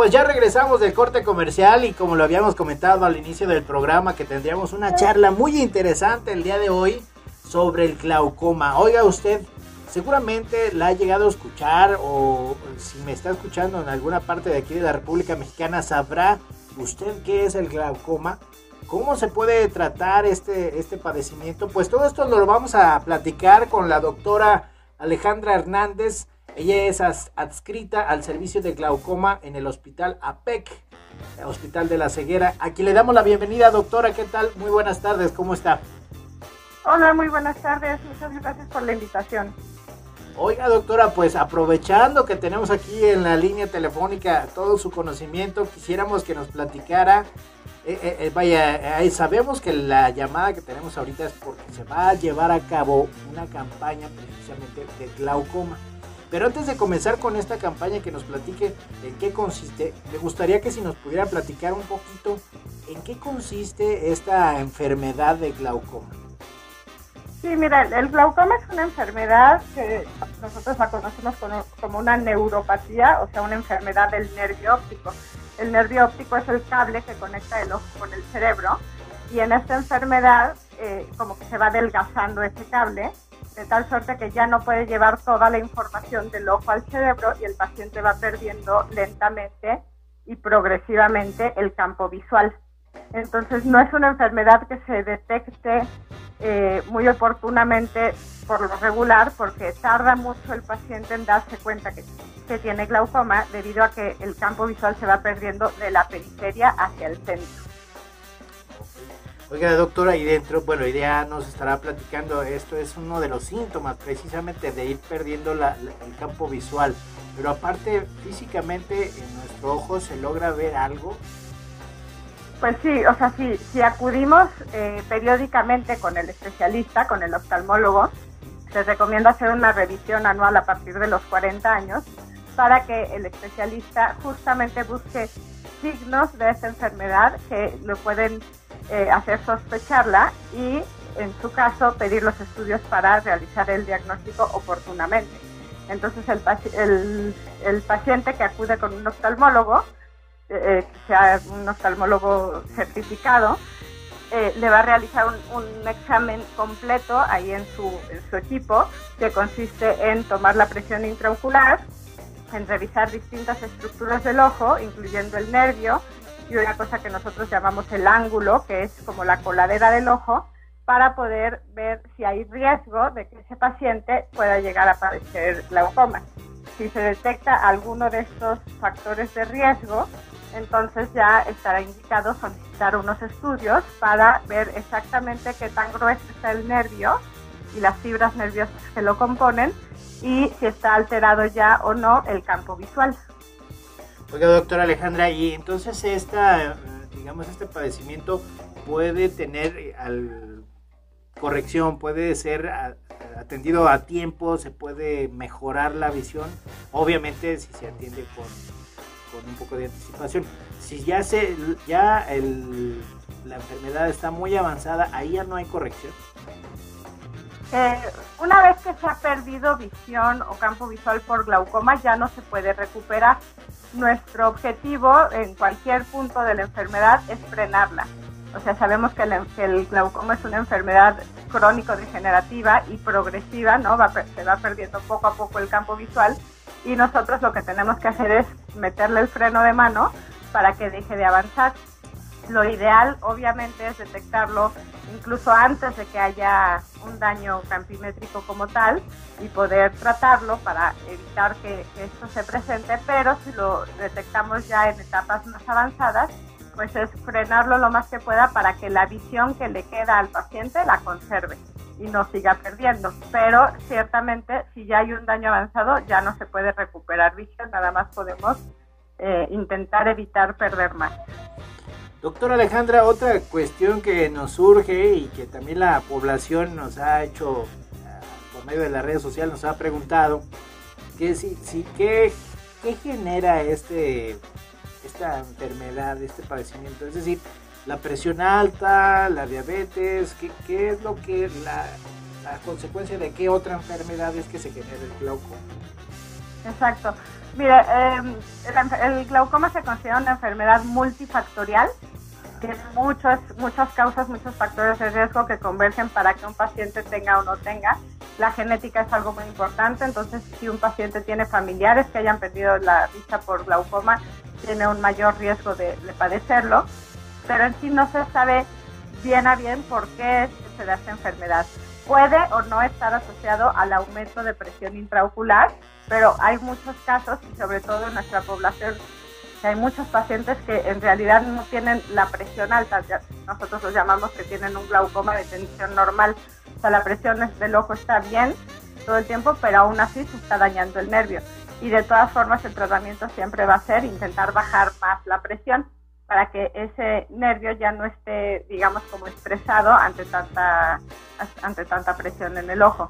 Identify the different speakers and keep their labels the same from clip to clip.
Speaker 1: pues ya regresamos del corte comercial y como lo habíamos comentado al inicio del programa que tendríamos una charla muy interesante el día de hoy sobre el glaucoma. Oiga usted, seguramente la ha llegado a escuchar o si me está escuchando en alguna parte de aquí de la República Mexicana sabrá usted qué es el glaucoma. ¿Cómo se puede tratar este, este padecimiento? Pues todo esto lo vamos a platicar con la doctora Alejandra Hernández. Ella es adscrita al servicio de glaucoma en el Hospital APEC, Hospital de la Ceguera. Aquí le damos la bienvenida, doctora. ¿Qué tal? Muy buenas tardes. ¿Cómo está?
Speaker 2: Hola, muy buenas tardes. Muchas gracias por la invitación.
Speaker 1: Oiga, doctora, pues aprovechando que tenemos aquí en la línea telefónica todo su conocimiento, quisiéramos que nos platicara. Eh, eh, eh, vaya, sabemos que la llamada que tenemos ahorita es porque se va a llevar a cabo una campaña precisamente de glaucoma. Pero antes de comenzar con esta campaña, que nos platique en qué consiste, me gustaría que si nos pudiera platicar un poquito en qué consiste esta enfermedad de glaucoma.
Speaker 2: Sí, mira, el glaucoma es una enfermedad que nosotros la conocemos como una neuropatía, o sea, una enfermedad del nervio óptico. El nervio óptico es el cable que conecta el ojo con el cerebro y en esta enfermedad eh, como que se va adelgazando ese cable de tal suerte que ya no puede llevar toda la información del ojo al cerebro y el paciente va perdiendo lentamente y progresivamente el campo visual. Entonces no es una enfermedad que se detecte eh, muy oportunamente por lo regular porque tarda mucho el paciente en darse cuenta que, que, tiene glaucoma debido a que el campo visual se va perdiendo de la periferia hacia el centro.
Speaker 1: Oiga, doctora, y dentro, bueno, ya nos estará platicando, esto es uno de los síntomas precisamente de ir perdiendo la, el campo visual, pero aparte físicamente en nuestro ojo se logra ver algo
Speaker 2: pues sí, o sea, si, si acudimos eh, periódicamente con el especialista, con el oftalmólogo, se recomienda hacer una revisión anual a partir de los 40 años para que el especialista justamente busque signos de esta enfermedad que lo pueden eh, hacer sospecharla y en su caso pedir los estudios para realizar el diagnóstico oportunamente. Entonces el, el, paciente que acude con un oftalmólogo eh, que sea un oftalmólogo certificado, eh, le va a realizar un, examen completo ahí en su, en su, equipo, que consiste en tomar la presión intraocular, en revisar distintas estructuras del ojo, incluyendo el nervio, y una cosa que nosotros llamamos el ángulo, que es como la coladera del ojo, para poder ver si hay riesgo de que ese paciente pueda llegar a padecer glaucoma. Si se detecta alguno de estos factores de riesgo, entonces ya estará indicado solicitar unos estudios para ver exactamente qué tan grueso está el nervio y las fibras nerviosas que lo componen y si está alterado ya o no el campo visual.
Speaker 1: Oiga, doctora Alejandra, y entonces esta, digamos, este padecimiento puede tener eh, al corrección, puede ser atendido a tiempo, se puede mejorar la visión, obviamente si se atiende con con un poco de anticipación. Si ya se ya el, la enfermedad está muy avanzada, ahí ya no hay corrección.
Speaker 2: Eh, una vez que se ha perdido visión o campo visual por glaucoma, ya no se puede recuperar. Nuestro objetivo en cualquier punto de la enfermedad es frenarla. O sea, sabemos que el, glaucoma es una enfermedad crónico-degenerativa y progresiva, ¿no? Va, se va perdiendo poco a poco el campo visual y nosotros lo que tenemos que hacer es meterle el freno de mano para que deje de avanzar. Lo ideal obviamente es detectarlo incluso antes de que haya un daño campimétrico como tal y poder tratarlo para evitar que, esto se presente, pero si lo detectamos ya en etapas más avanzadas, pues es frenarlo lo más que pueda para que la visión que le queda al paciente la conserve y no siga perdiendo. Pero ciertamente si ya hay un daño avanzado ya no se puede recuperar visión, nada más podemos eh, intentar evitar perder más.
Speaker 1: Doctora Alejandra, otra cuestión que nos surge y que también la población nos ha hecho ah, por medio de las redes sociales, nos ha preguntado, que si, si qué, qué genera este, esta enfermedad, este padecimiento, es decir, la presión alta, la diabetes, ¿qué, qué es lo que la, consecuencia de qué otra enfermedad es que se genera el glaucoma?
Speaker 2: Exacto. Mire, em, el, glaucoma se considera una enfermedad multifactorial. Tiene muchas, muchas causas, muchos factores de riesgo que convergen para que un paciente tenga o no tenga. La genética es algo muy importante, entonces si un paciente tiene familiares que hayan perdido la vista por glaucoma, tiene un mayor riesgo de, de padecerlo. Pero en sí no se sabe bien a bien por qué se da esta enfermedad. Puede o no estar asociado al aumento de presión intraocular, pero hay muchos casos, y sobre todo en nuestra población, que hay muchos pacientes que en realidad no tienen la presión alta, nosotros los llamamos que tienen un glaucoma de tensión normal, o sea, la presión del ojo está bien todo el tiempo, pero aún así se está dañando el nervio. Y de todas formas el tratamiento siempre va a ser intentar bajar más la presión para que ese nervio ya no esté, digamos, como estresado ante tanta, ante tanta presión en el ojo.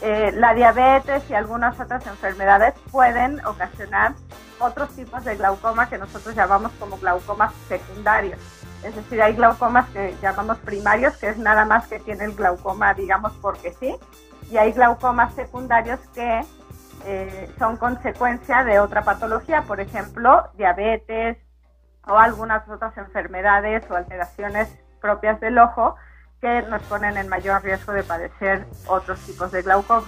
Speaker 2: Eh, la diabetes y algunas otras enfermedades pueden ocasionar otros tipos de glaucoma que nosotros llamamos como glaucomas secundarios. Es decir, hay glaucomas que llamamos primarios, que es nada más que tiene el glaucoma, digamos, porque sí, y hay glaucomas secundarios que eh, son consecuencia de otra patología, por ejemplo, diabetes o algunas otras enfermedades o alteraciones propias del ojo que nos ponen en mayor riesgo de padecer otros tipos de glaucoma.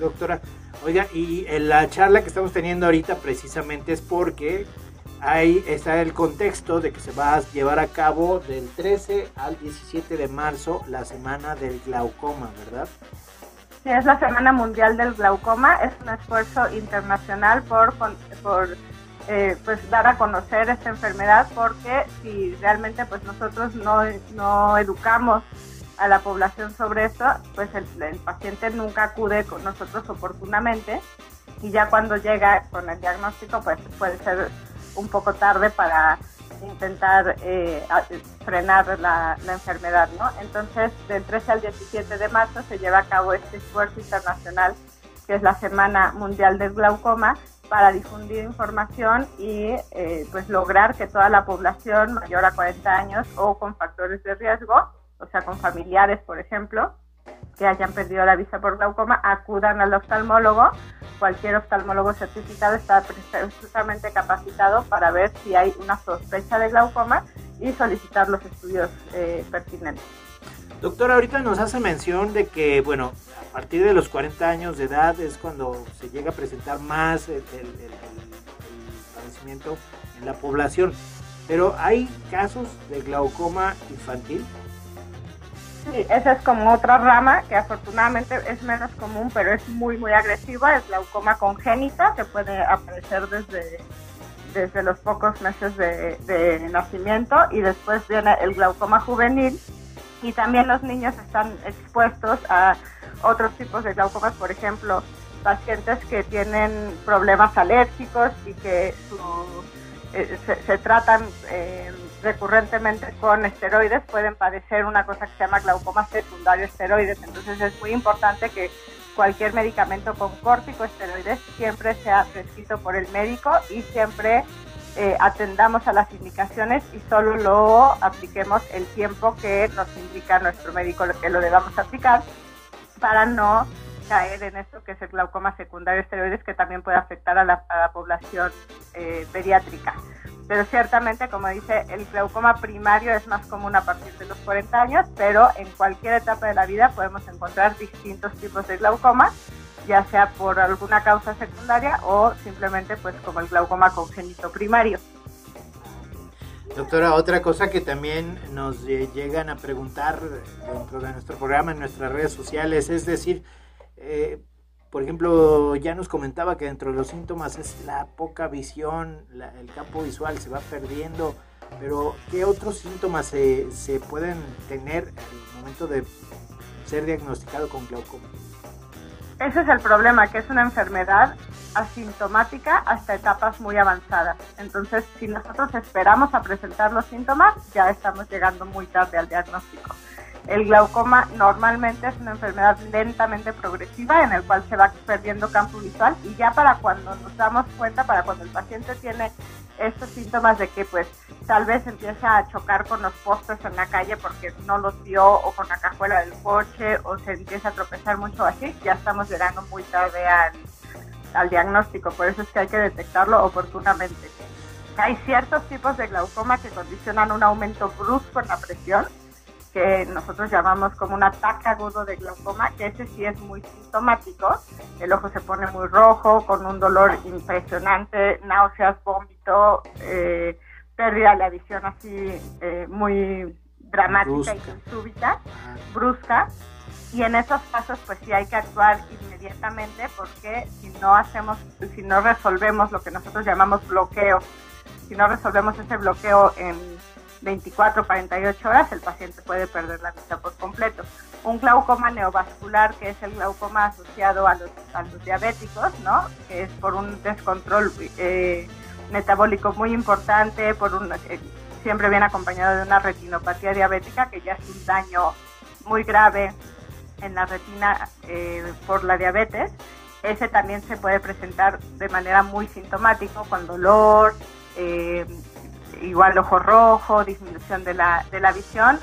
Speaker 1: doctora, oiga, y en la charla que estamos teniendo ahorita precisamente es porque ahí está el contexto de que se va a llevar a cabo del 13 al 17 de marzo la semana del glaucoma, ¿verdad?
Speaker 2: Sí, es la Semana Mundial del Glaucoma, es un esfuerzo internacional por, por eh, pues dar a conocer esta enfermedad porque si realmente pues nosotros no, no educamos a la población sobre esto, pues el, paciente nunca acude con nosotros oportunamente y ya cuando llega con el diagnóstico pues puede ser un poco tarde para intentar eh, frenar la, la, enfermedad, ¿no? Entonces, del 13 al 17 de marzo se lleva a cabo este esfuerzo internacional que es la Semana Mundial del Glaucoma, para difundir información y eh, pues lograr que toda la población mayor a 40 años o con factores de riesgo, o sea, con familiares, por ejemplo, que hayan perdido la vista por glaucoma, acudan al oftalmólogo. Cualquier oftalmólogo certificado está precisamente capacitado para ver si hay una sospecha de glaucoma y solicitar los estudios eh, pertinentes.
Speaker 1: Doctora, ahorita nos hace mención de que, bueno, a partir de los 40 años de edad es cuando se llega a presentar más el, padecimiento en la población. Pero hay casos de glaucoma infantil.
Speaker 2: Sí, esa es como otra rama que afortunadamente es menos común, pero es muy, muy agresiva. Es glaucoma congénita, que puede aparecer desde, desde los pocos meses de nacimiento. Y después viene el glaucoma juvenil, y también los niños están expuestos a otros tipos de glaucomas, por ejemplo, pacientes que tienen problemas alérgicos y que eh, se, tratan eh, recurrentemente con esteroides, pueden padecer una cosa que se llama glaucoma secundario esteroides. Entonces es muy importante que cualquier medicamento con corticosteroides siempre sea prescrito por el médico y siempre eh, atendamos a las indicaciones y solo lo apliquemos el tiempo que nos indica nuestro médico que lo debamos aplicar para no caer en esto que es el glaucoma secundario esteroides que también puede afectar a la, población eh, pediátrica. Pero ciertamente, como dice, el glaucoma primario es más común a partir de los 40 años, pero en cualquier etapa de la vida podemos encontrar distintos tipos de glaucoma ya sea por alguna causa secundaria o simplemente pues como el glaucoma congénito primario.
Speaker 1: Doctora, otra cosa que también nos llegan a preguntar dentro de nuestro programa, en nuestras redes sociales, es decir, eh, por ejemplo, ya nos comentaba que dentro de los síntomas es la poca visión, el campo visual se va perdiendo, pero ¿qué otros síntomas se, se pueden tener al momento de ser diagnosticado con glaucoma?
Speaker 2: Ese es el problema, que es una enfermedad asintomática hasta etapas muy avanzadas. Entonces, si nosotros esperamos a presentar los síntomas, ya estamos llegando muy tarde al diagnóstico. El glaucoma normalmente es una enfermedad lentamente progresiva en el cual se va perdiendo campo visual y ya para cuando nos damos cuenta, para cuando el paciente tiene estos síntomas de que pues tal vez empieza a chocar con los postes en la calle porque no los vio o con la cajuela del coche o se empieza a tropezar mucho así, ya estamos llegando muy tarde al, al diagnóstico, por eso es que hay que detectarlo oportunamente. Hay ciertos tipos de glaucoma que condicionan un aumento brusco en la presión, que nosotros llamamos como un ataque agudo de glaucoma, que ese sí es muy sintomático. El ojo se pone muy rojo, con un dolor impresionante, náuseas, vómito, eh, pérdida de la visión así eh, muy dramática y súbita, brusca. Y en esos casos, pues sí hay que actuar inmediatamente porque si no hacemos, si no resolvemos lo que nosotros llamamos bloqueo, si no resolvemos ese bloqueo en 24, 48 horas, el paciente puede perder la vista por completo. Un glaucoma neovascular, que es el glaucoma asociado a los, a los diabéticos, ¿no? Que es por un descontrol eh, metabólico muy importante, por un, eh, siempre viene acompañado de una retinopatía diabética, que ya es un daño muy grave en la retina eh, por la diabetes. Ese también se puede presentar de manera muy sintomática, con dolor, eh, igual ojo rojo, disminución de la, de la visión,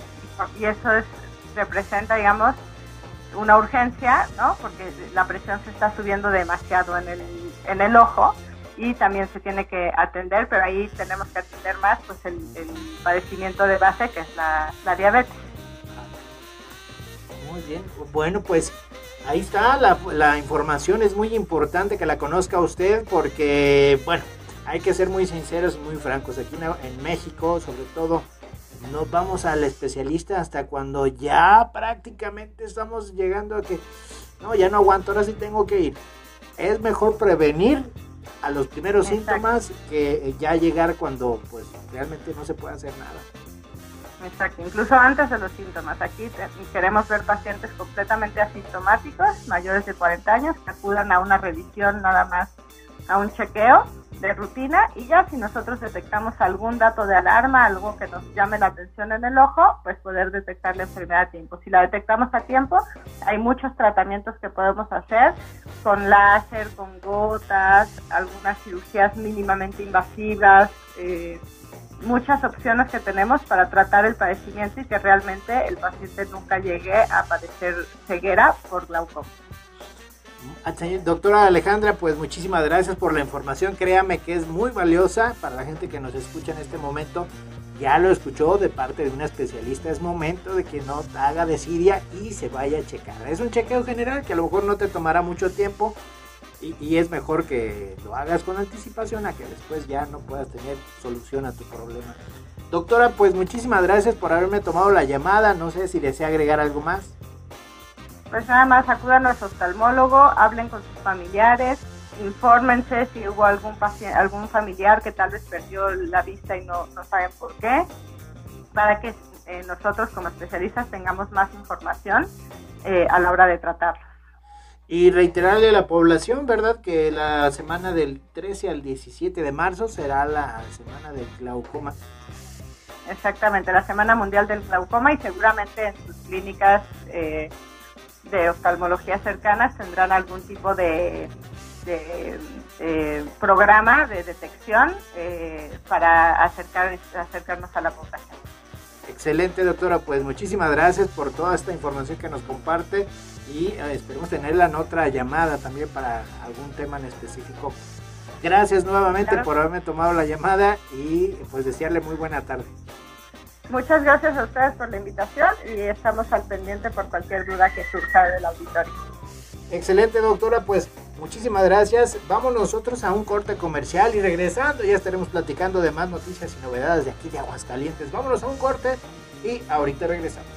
Speaker 2: y eso es, representa, digamos, una urgencia, ¿no? Porque la presión se está subiendo demasiado en el, en el ojo y también se tiene que atender, pero ahí tenemos que atender más pues el, padecimiento de base que es la, diabetes.
Speaker 1: Muy bien, bueno pues ahí está, la, la, información es muy importante que la conozca usted porque, bueno, hay que ser muy sinceros y muy francos. Aquí en México, sobre todo, no vamos al especialista hasta cuando ya prácticamente estamos llegando a que, no, ya no aguanto, ahora sí tengo que ir. Es mejor prevenir a los primeros síntomas que ya llegar cuando pues realmente no se puede hacer nada.
Speaker 2: Exacto, incluso antes de los síntomas. Aquí queremos ver pacientes completamente asintomáticos, mayores de 40 años, que acudan a una revisión nada más, a un chequeo de rutina y ya si nosotros detectamos algún dato de alarma, algo que nos llame la atención en el ojo, pues poder detectar la enfermedad a tiempo. Si la detectamos a tiempo, hay muchos tratamientos que podemos hacer con láser, con gotas, algunas cirugías mínimamente invasivas, eh, muchas opciones que tenemos para tratar el padecimiento y que realmente el paciente nunca llegue a padecer ceguera por glaucoma.
Speaker 1: Doctora Alejandra, pues muchísimas gracias por la información. Créame que es muy valiosa para la gente que nos escucha en este momento. Ya lo escuchó de parte de una especialista. Es momento de que no haga desidia y se vaya a checar. Es un chequeo general que a lo mejor no te tomará mucho tiempo y, y es mejor que lo hagas con anticipación a que después ya no puedas tener solución a tu problema. Doctora, pues muchísimas gracias por haberme tomado la llamada. No sé si desea agregar algo más
Speaker 2: pues nada más acudan a su oftalmólogo, hablen con sus familiares, infórmense si hubo algún paciente, algún familiar que tal vez perdió la vista y no, no saben por qué, para que eh, nosotros como especialistas tengamos más información eh, a la hora de tratarlos.
Speaker 1: Y reiterarle a la población, ¿verdad? Que la semana del 13 al 17 de marzo será la semana del glaucoma.
Speaker 2: Exactamente, la Semana Mundial del Glaucoma y seguramente en sus clínicas eh, de oftalmología cercanas tendrán algún tipo de, programa de detección eh, para acercar, acercarnos a la población.
Speaker 1: Excelente, doctora. Pues muchísimas gracias por toda esta información que nos comparte y eh, esperemos tenerla en otra llamada también para algún tema en específico. Gracias nuevamente por haberme tomado la llamada y pues desearle muy buena tarde.
Speaker 2: Muchas gracias a ustedes por la invitación y estamos al pendiente por cualquier duda que surja del auditorio.
Speaker 1: Excelente, doctora. Pues muchísimas gracias. Vamos nosotros a un corte comercial y regresando ya estaremos platicando de más noticias y novedades de aquí de Aguascalientes. Vámonos a un corte y ahorita regresamos.